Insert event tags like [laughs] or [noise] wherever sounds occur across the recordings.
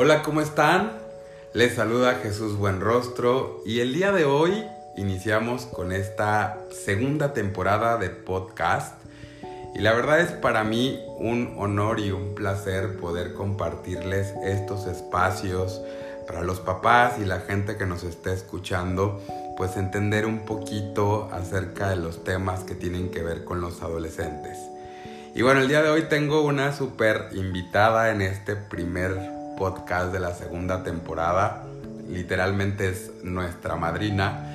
Hola, ¿cómo están? Les saluda Jesús Buenrostro y el día de hoy iniciamos con esta segunda temporada de podcast y la verdad es para mí un honor y un placer poder compartirles estos espacios para los papás y la gente que nos esté escuchando, pues entender un poquito acerca de los temas que tienen que ver con los adolescentes. Y bueno, el día de hoy tengo una súper invitada en este primer podcast de la segunda temporada. Literalmente es nuestra madrina.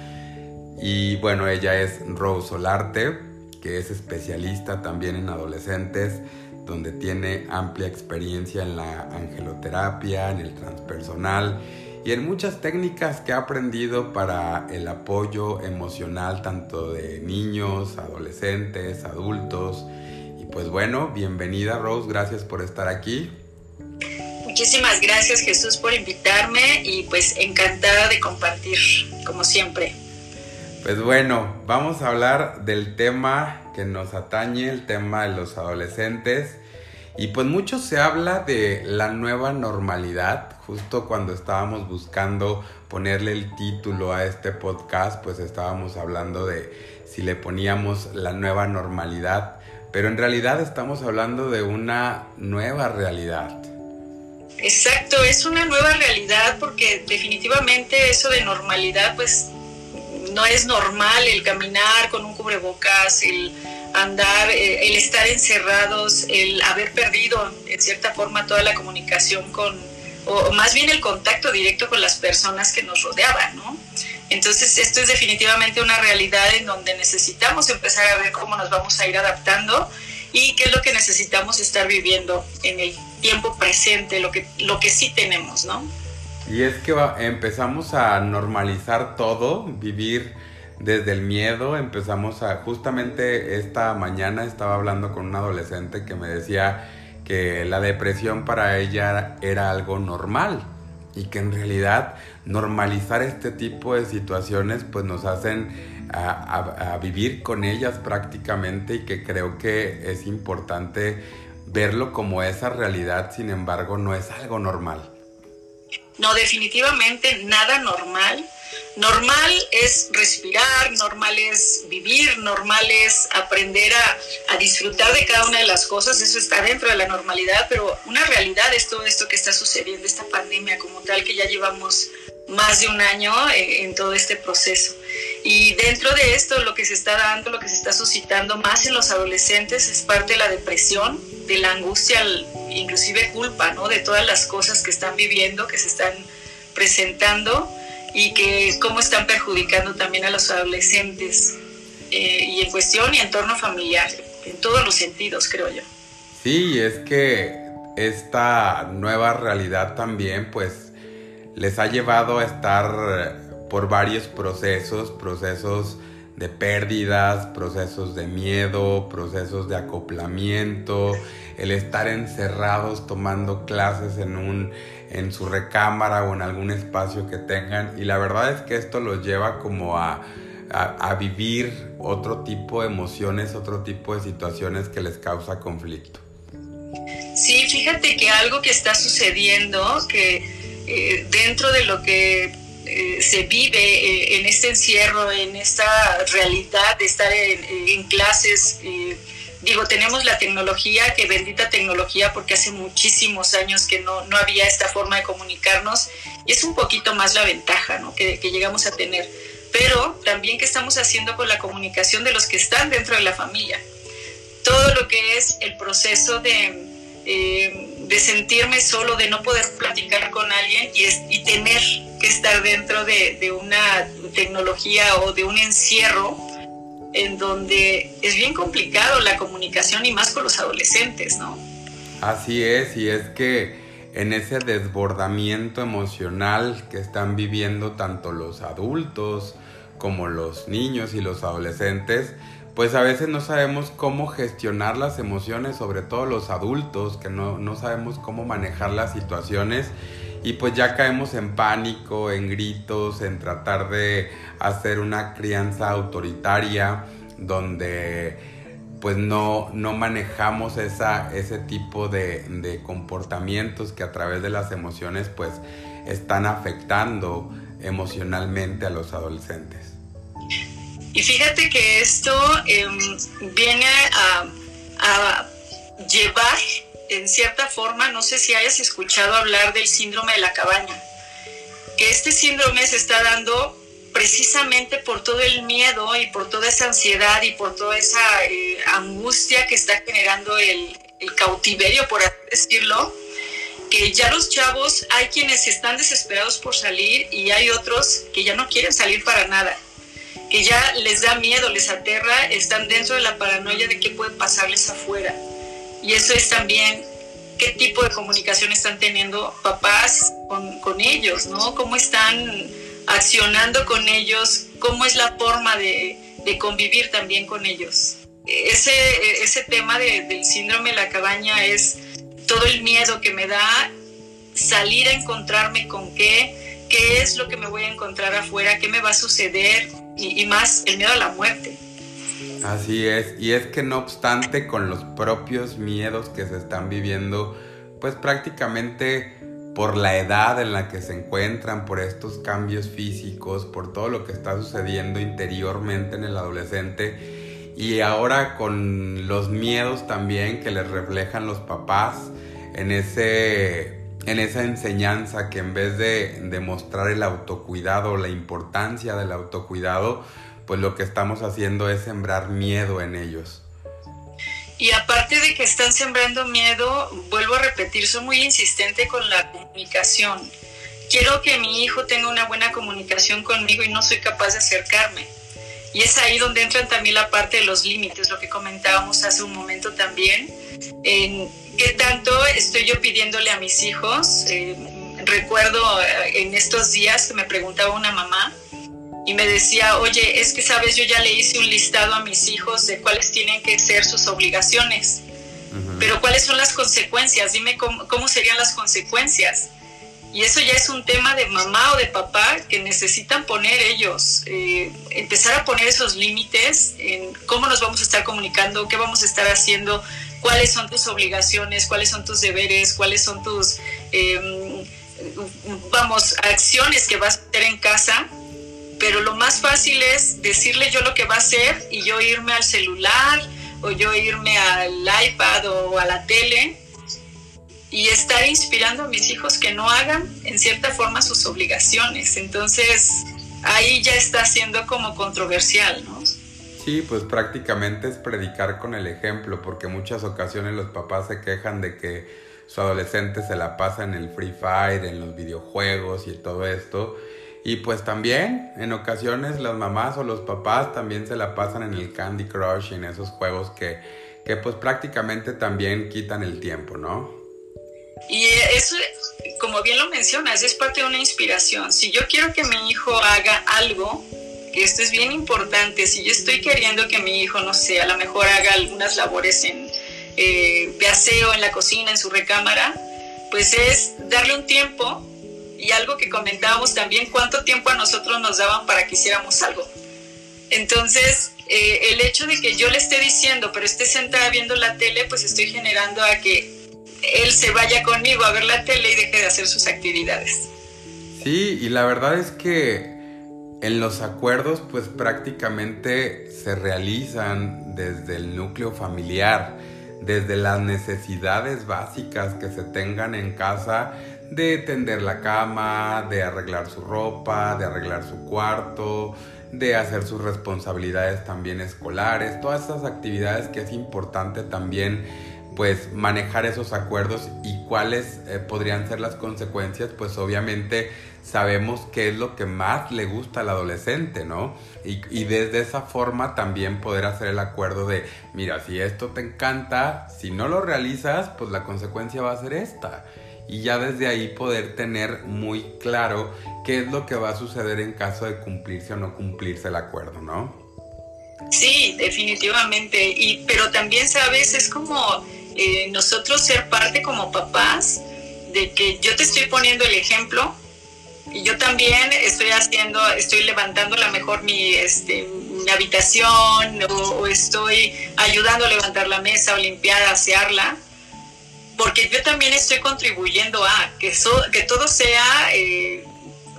Y bueno, ella es Rose Solarte, que es especialista también en adolescentes, donde tiene amplia experiencia en la angeloterapia, en el transpersonal y en muchas técnicas que ha aprendido para el apoyo emocional tanto de niños, adolescentes, adultos. Y pues bueno, bienvenida Rose, gracias por estar aquí. Muchísimas gracias Jesús por invitarme y pues encantada de compartir, como siempre. Pues bueno, vamos a hablar del tema que nos atañe, el tema de los adolescentes. Y pues mucho se habla de la nueva normalidad. Justo cuando estábamos buscando ponerle el título a este podcast, pues estábamos hablando de si le poníamos la nueva normalidad. Pero en realidad estamos hablando de una nueva realidad. Exacto, es una nueva realidad porque definitivamente eso de normalidad pues no es normal el caminar con un cubrebocas, el andar, eh, el estar encerrados, el haber perdido en cierta forma toda la comunicación con, o más bien el contacto directo con las personas que nos rodeaban, ¿no? Entonces esto es definitivamente una realidad en donde necesitamos empezar a ver cómo nos vamos a ir adaptando y qué es lo que necesitamos estar viviendo en el tiempo presente, lo que, lo que sí tenemos, ¿no? Y es que empezamos a normalizar todo, vivir desde el miedo, empezamos a, justamente esta mañana estaba hablando con un adolescente que me decía que la depresión para ella era algo normal y que en realidad normalizar este tipo de situaciones pues nos hacen a, a vivir con ellas prácticamente y que creo que es importante verlo como esa realidad, sin embargo, no es algo normal. No, definitivamente nada normal. Normal es respirar, normal es vivir, normal es aprender a, a, disfrutar de cada una de las cosas, eso está dentro de la normalidad, pero una realidad es todo esto que está sucediendo, esta pandemia como tal, que ya llevamos más de un año eh, en todo este proceso. Y dentro de esto lo que se está dando, lo que se está suscitando más en los adolescentes es parte de la depresión, de la angustia, inclusive culpa, ¿no? De todas las cosas que están viviendo, que se están presentando y que cómo están perjudicando también a los adolescentes eh, y en cuestión y entorno familiar, en todos los sentidos, creo yo. Sí, es que esta nueva realidad también, pues, les ha llevado a estar por varios procesos, procesos de pérdidas, procesos de miedo, procesos de acoplamiento, el estar encerrados tomando clases en un en su recámara o en algún espacio que tengan y la verdad es que esto los lleva como a, a vivir otro tipo de emociones, otro tipo de situaciones que les causa conflicto. Sí, fíjate que algo que está sucediendo, que eh, dentro de lo que eh, se vive eh, en este encierro, en esta realidad de estar en, clases, digo, tenemos la tecnología, que bendita tecnología, porque hace muchísimos años que no, no había esta forma de comunicarnos, y es un poquito más la ventaja ¿no? que, que llegamos a tener. Pero también qué estamos haciendo con la comunicación de los que están dentro de la familia. Todo lo que es el proceso de de sentirme solo, de no poder platicar con alguien y tener que estar dentro de, de, una tecnología o de un encierro en donde es bien complicado la comunicación y más con los adolescentes, ¿no? Así es, y es que en ese desbordamiento emocional que están viviendo tanto los adultos como los niños y los adolescentes, pues a veces no sabemos cómo gestionar las emociones, sobre todo los adultos, que no, no, sabemos cómo manejar las situaciones y pues ya caemos en pánico, en gritos, en tratar de hacer una crianza autoritaria donde pues no, no manejamos esa, ese tipo de, de, comportamientos que a través de las emociones pues están afectando emocionalmente a los adolescentes. Y fíjate que esto em, viene a, llevar en cierta forma, no sé si hayas escuchado hablar del síndrome de la cabaña, que este síndrome se está dando precisamente por todo el miedo y por toda esa ansiedad y por toda esa eh, angustia que está generando el, el cautiverio, por así decirlo, que ya los chavos hay quienes están desesperados por salir y hay otros que ya no quieren salir para nada, que ya les da miedo, les aterra, están dentro de la paranoia de qué puede pasarles afuera. Y eso es también qué tipo de comunicación están teniendo papás con, con ellos, ¿no? ¿Cómo están accionando con ellos? ¿Cómo es la forma de, de convivir también con ellos? Ese, ese tema de, del síndrome de la cabaña es todo el miedo que me da salir a encontrarme con qué, qué es lo que me voy a encontrar afuera, qué me va a suceder y, más el miedo a la muerte. Así es, y es que no obstante con los propios miedos que se están viviendo, pues prácticamente por la edad en la que se encuentran, por estos cambios físicos, por todo lo que está sucediendo interiormente en el adolescente y ahora con los miedos también que les reflejan los papás en ese en esa enseñanza que en vez de demostrar el autocuidado, la importancia del autocuidado, pues lo que estamos haciendo es sembrar miedo en ellos. Y aparte de que están sembrando miedo, vuelvo a repetir, soy muy insistente con la comunicación. Quiero que mi hijo tenga una buena comunicación conmigo y no soy capaz de acercarme. Y es ahí donde entran también la parte de los límites, lo que comentábamos hace un momento también. En qué tanto estoy yo pidiéndole a mis hijos. Eh, recuerdo eh, en estos días que me preguntaba una mamá, y me decía, oye, es que sabes, yo ya le hice un listado a mis hijos de cuáles tienen que ser sus obligaciones, pero cuáles son las consecuencias, dime cómo, serían las consecuencias. Y eso ya es un tema de mamá o de papá que necesitan poner ellos, eh, empezar a poner esos límites en cómo nos vamos a estar comunicando, qué vamos a estar haciendo, cuáles son tus obligaciones, cuáles son tus deberes, cuáles son tus, em, vamos, acciones que vas a hacer en casa. Pero lo más fácil es decirle yo lo que va a hacer y yo irme al celular o yo irme al iPad o a la tele y estar inspirando a mis hijos que no hagan en cierta forma sus obligaciones. Entonces ahí ya está siendo como controversial, ¿no? Sí, pues prácticamente es predicar con el ejemplo, porque muchas ocasiones los papás se quejan de que su adolescente se la pasa en el Free Fire, en los videojuegos y todo esto, y pues también en ocasiones las mamás o los papás también se la pasan en el Candy Crush y en esos juegos que, que pues prácticamente también quitan el tiempo, ¿no? Y eso, como bien lo mencionas, es parte de una inspiración. Si yo quiero que mi hijo haga algo, que esto es bien importante, si yo estoy queriendo que mi hijo, no sé, a lo mejor haga algunas labores en, eh, de aseo en la cocina, en su recámara, pues es darle un tiempo y algo que comentábamos también, cuánto tiempo a nosotros nos daban para que hiciéramos algo. Entonces, eh, el hecho de que yo le esté diciendo, pero esté sentada viendo la tele, pues estoy generando a que él se vaya conmigo a ver la tele y deje de hacer sus actividades. Sí, y la verdad es que en los acuerdos pues prácticamente se realizan desde el núcleo familiar, desde las necesidades básicas que se tengan en casa de tender la cama, de arreglar su ropa, de arreglar su cuarto, de hacer sus responsabilidades también escolares, todas esas actividades que es importante también pues manejar esos acuerdos y cuáles eh, podrían ser las consecuencias, pues obviamente sabemos qué es lo que más le gusta al adolescente, ¿no? Y, y, desde esa forma también poder hacer el acuerdo de, mira, si esto te encanta, si no lo realizas, pues la consecuencia va a ser esta y ya desde ahí poder tener muy claro qué es lo que va a suceder en caso de cumplirse o no cumplirse el acuerdo, ¿no? Sí, definitivamente. Y, pero también, sabes, es como eh, nosotros ser parte como papás de que yo te estoy poniendo el ejemplo, Y yo también estoy haciendo, estoy levantando a lo mejor mi, este, mi habitación o, estoy ayudando a levantar la mesa o limpiar, asearla, porque yo también estoy contribuyendo a que, que todo sea eh,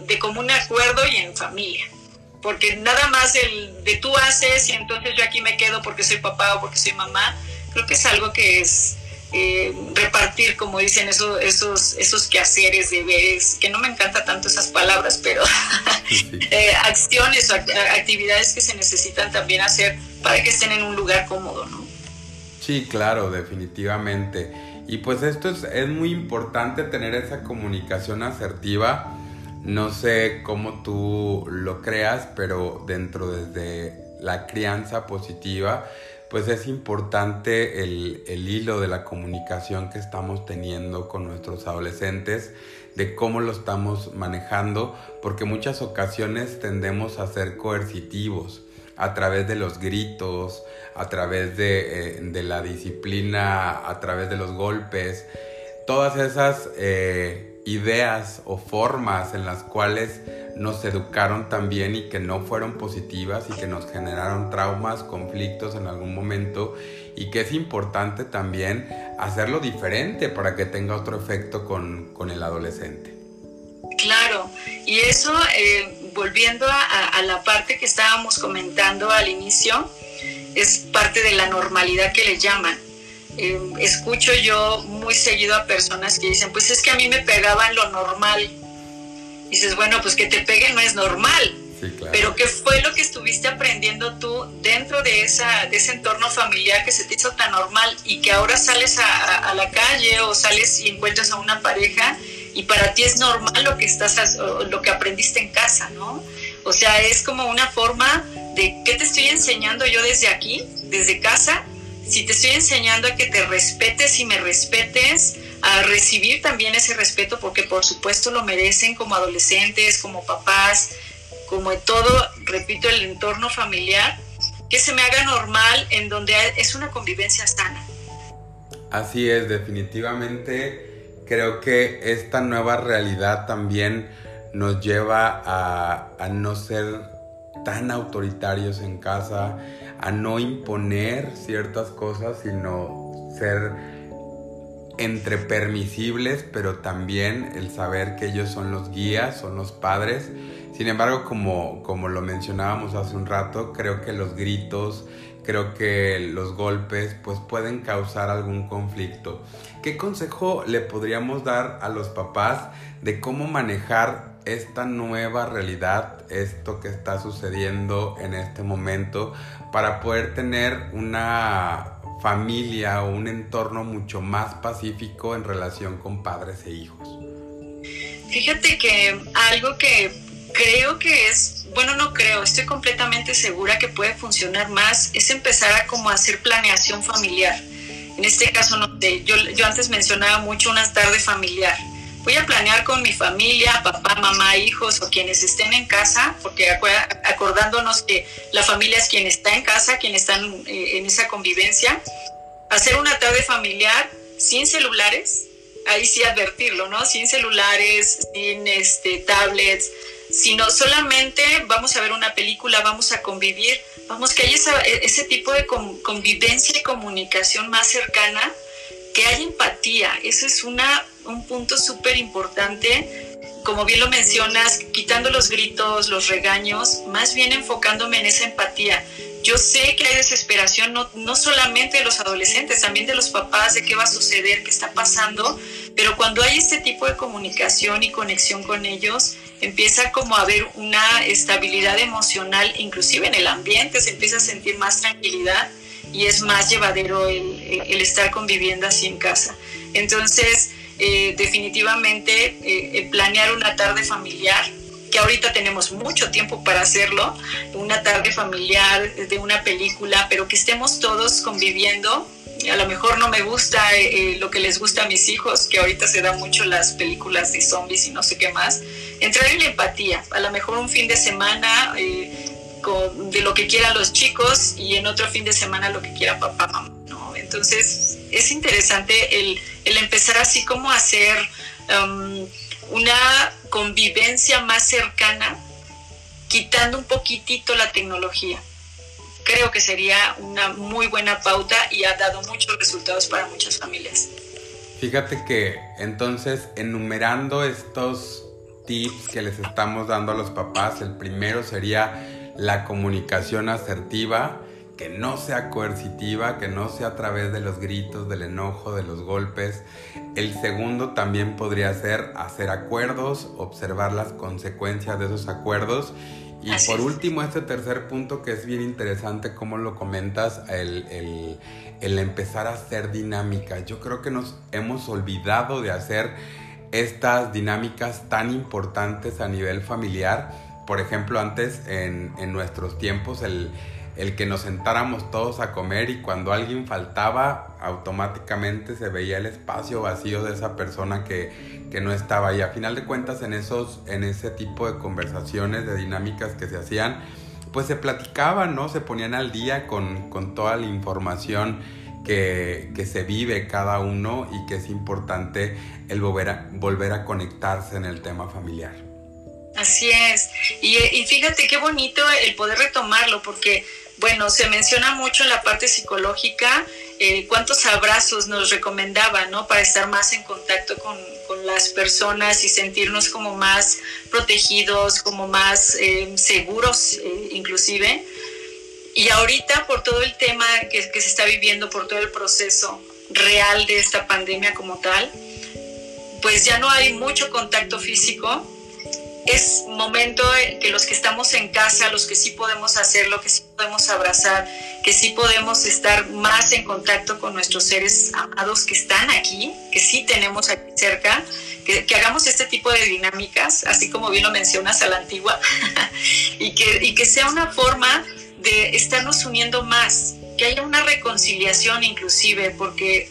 de común acuerdo y en familia. Porque nada más el de tú haces y entonces yo aquí me quedo porque soy papá o porque soy mamá, creo que es algo que es eh, repartir, como dicen, esos, esos, esos quehaceres, deberes, que no me encanta tanto esas palabras, pero [laughs] eh, acciones o actividades que se necesitan también hacer para que estén en un lugar cómodo, ¿no? Sí, claro, definitivamente. Y pues esto es, es muy importante tener esa comunicación asertiva. No sé cómo tú lo creas, pero dentro desde la crianza positiva, pues es importante el, hilo de la comunicación que estamos teniendo con nuestros adolescentes, de cómo lo estamos manejando, porque muchas ocasiones tendemos a ser coercitivos a través de los gritos, a través de, eh, la disciplina, a través de los golpes, todas esas eh, ideas o formas en las cuales nos educaron también y que no fueron positivas y que nos generaron traumas, conflictos en algún momento y que es importante también hacerlo diferente para que tenga otro efecto con, el adolescente. Claro, y eso, eh, volviendo a, la parte que estábamos comentando al inicio, es parte de la normalidad que le llaman. Eh, escucho yo muy seguido a personas que dicen, pues es que a mí me pegaban lo normal dices, bueno, pues que te peguen no es normal. Pero ¿qué fue lo que estuviste aprendiendo tú dentro de, esa, de ese entorno familiar que se te hizo tan normal y que ahora sales a, la calle o sales y encuentras a una pareja y para ti es normal lo que, estás, lo que aprendiste en casa, ¿no? O sea, es como una forma de qué te estoy enseñando yo desde aquí, desde casa. Si te estoy enseñando a que te respetes y me respetes, a recibir también ese respeto porque por supuesto lo merecen como adolescentes, como papás, como en todo, repito, el entorno familiar, que se me haga normal en donde es una convivencia sana. Así es, definitivamente creo que esta nueva realidad también nos lleva a, a no ser tan autoritarios en casa, a no imponer ciertas cosas, sino ser entre permisibles, pero también el saber que ellos son los guías, son los padres. Sin embargo, como, como lo mencionábamos hace un rato, creo que los gritos, creo que los golpes, pues pueden causar algún conflicto. ¿Qué consejo le podríamos dar a los papás de cómo manejar esta nueva realidad, esto que está sucediendo en este momento, para poder tener una familia o un entorno mucho más pacífico en relación con padres e hijos? Fíjate que algo que creo que es, bueno, no creo, estoy completamente segura que puede funcionar más, es empezar a como hacer planeación familiar. En este caso, no yo, yo antes mencionaba mucho una tarde familiar voy a planear con mi familia, papá, mamá, hijos o quienes estén en casa, porque acordándonos que la familia es quien está en casa, quien está eh, en esa convivencia, hacer una tarde familiar sin celulares, ahí sí advertirlo, ¿no? Sin celulares, sin este, tablets, sino solamente vamos a ver una película, vamos a convivir, vamos que haya ese tipo de convivencia y comunicación más cercana que haya empatía. Eso es una, un punto súper importante. Como bien lo mencionas, quitando los gritos, los regaños, más bien enfocándome en esa empatía. Yo sé que hay desesperación, no, no solamente de los adolescentes, también de los papás, de qué va a suceder, qué está pasando, pero cuando hay este tipo de comunicación y conexión con ellos, empieza como a haber una estabilidad emocional, inclusive en el ambiente, se empieza a sentir más tranquilidad y es más llevadero el, estar conviviendo así en casa. Entonces, eh, definitivamente, eh, planear una tarde familiar, que ahorita tenemos mucho tiempo para hacerlo, una tarde familiar de una película, pero que estemos todos conviviendo. A lo mejor no me gusta eh, lo que les gusta a mis hijos, que ahorita se dan mucho las películas de zombies y no sé qué más. Entrar en la empatía, a lo mejor un fin de semana de lo que quieran los chicos y en otro fin de semana lo que quiera papá, mamá, ¿no? Entonces es interesante el, empezar así como a hacer um, una convivencia más cercana, quitando un poquitito la tecnología. Creo que sería una muy buena pauta y ha dado muchos resultados para muchas familias. Fíjate que entonces enumerando estos tips que les estamos dando a los papás, el primero sería la comunicación asertiva, que no sea coercitiva, que no sea a través de los gritos, del enojo, de los golpes. El segundo también podría ser hacer acuerdos, observar las consecuencias de esos acuerdos. Y por último, este tercer punto que es bien interesante, como lo comentas, el, el, el empezar a hacer dinámica. Yo creo que nos hemos olvidado de hacer estas dinámicas tan importantes a nivel familiar. Por ejemplo, antes en, en nuestros tiempos, el, el que nos sentáramos todos a comer y cuando alguien faltaba, automáticamente se veía el espacio vacío de esa persona que, no estaba. Y a final de cuentas, en, esos, en ese tipo de conversaciones, de dinámicas que se hacían, pues se platicaban, ¿no? Se ponían al día con, toda la información que, se vive cada uno y que es importante el volver a, volver a conectarse en el tema familiar. Así es. Y, y fíjate qué bonito el poder retomarlo, porque bueno, se menciona mucho en la parte psicológica eh, cuántos abrazos nos recomendaba, ¿no? Para estar más en contacto con, las personas y sentirnos como más protegidos, como más eh, seguros eh, inclusive. Y ahorita por todo el tema que, que se está viviendo, por todo el proceso real de esta pandemia como tal, pues ya no hay mucho contacto físico, es momento que los que estamos en casa, los que sí podemos hacerlo, que sí podemos abrazar, que sí podemos estar más en contacto con nuestros seres amados que están aquí, que sí tenemos aquí cerca, que, hagamos este tipo de dinámicas, así como bien lo mencionas a la antigua, [laughs] y, que, y que sea una forma de estarnos uniendo más, que haya una reconciliación inclusive, porque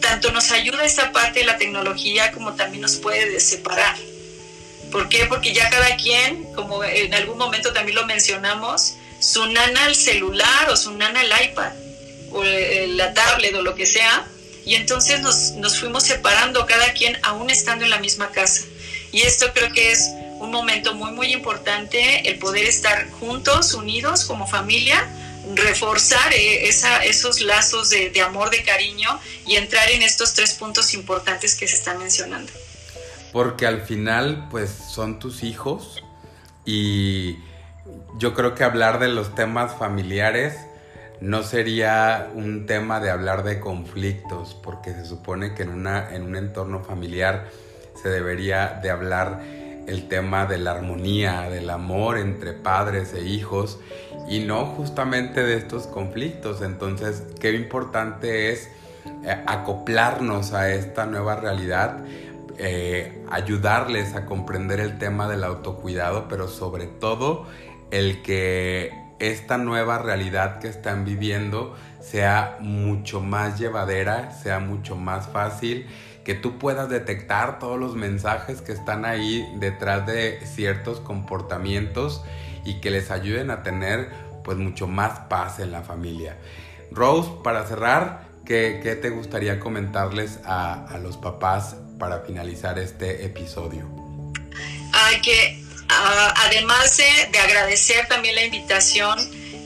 tanto nos ayuda esta parte de la tecnología como también nos puede separar. ¿Por qué? Porque ya cada quien, como en algún momento también lo mencionamos, su nana al celular o su nana al iPad o la tablet o lo que sea, y entonces nos, nos fuimos separando cada quien aún estando en la misma casa. Y esto creo que es un momento muy, muy importante, el poder estar juntos, unidos como familia, reforzar eh, esa, esos lazos de, de amor, de cariño y entrar en estos tres puntos importantes que se están mencionando porque al final pues son tus hijos y yo creo que hablar de los temas familiares no sería un tema de hablar de conflictos, porque se supone que en, una, en un entorno familiar se debería de hablar el tema de la armonía, del amor entre padres e hijos y no justamente de estos conflictos. Entonces, qué importante es eh, acoplarnos a esta nueva realidad eh, ayudarles a comprender el tema del autocuidado, pero sobre todo el que esta nueva realidad que están viviendo sea mucho más llevadera, sea mucho más fácil, que tú puedas detectar todos los mensajes que están ahí detrás de ciertos comportamientos y que les ayuden a tener pues mucho más paz en la familia. Rose, para cerrar, ¿qué, te gustaría comentarles a, a los papás para finalizar este episodio? Hay que, además de, agradecer también la invitación,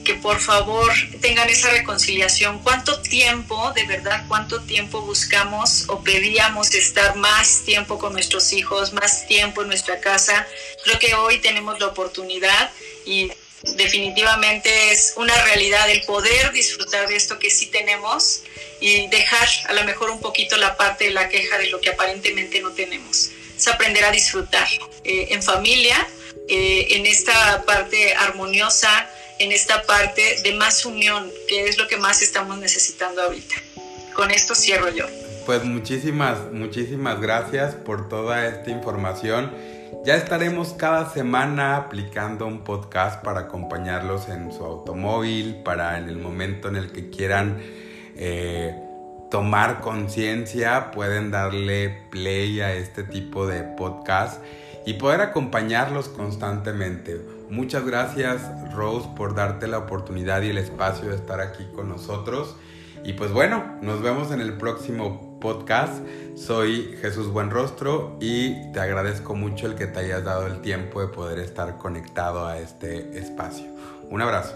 que por favor tengan esa reconciliación. ¿Cuánto tiempo, de verdad, cuánto tiempo buscamos o pedíamos estar más tiempo con nuestros hijos, más tiempo en nuestra casa? Creo que hoy tenemos la oportunidad y definitivamente es una realidad el poder disfrutar de esto que sí tenemos y dejar a lo mejor un poquito la parte de la queja de lo que aparentemente no tenemos. Es aprender a disfrutar eh, en familia, eh, en esta parte armoniosa, en esta parte de más unión, que es lo que más estamos necesitando ahorita. Con esto cierro yo. Pues muchísimas, muchísimas gracias por toda esta información. Ya estaremos cada semana aplicando un podcast para acompañarlos en su automóvil, para en el momento en el que quieran eh, tomar conciencia, pueden darle play a este tipo de podcast y poder acompañarlos constantemente. Muchas gracias Rose por darte la oportunidad y el espacio de estar aquí con nosotros. Y pues bueno, nos vemos en el próximo podcast. Soy Jesús Buenrostro y te agradezco mucho el que te hayas dado el tiempo de poder estar conectado a este espacio. Un abrazo.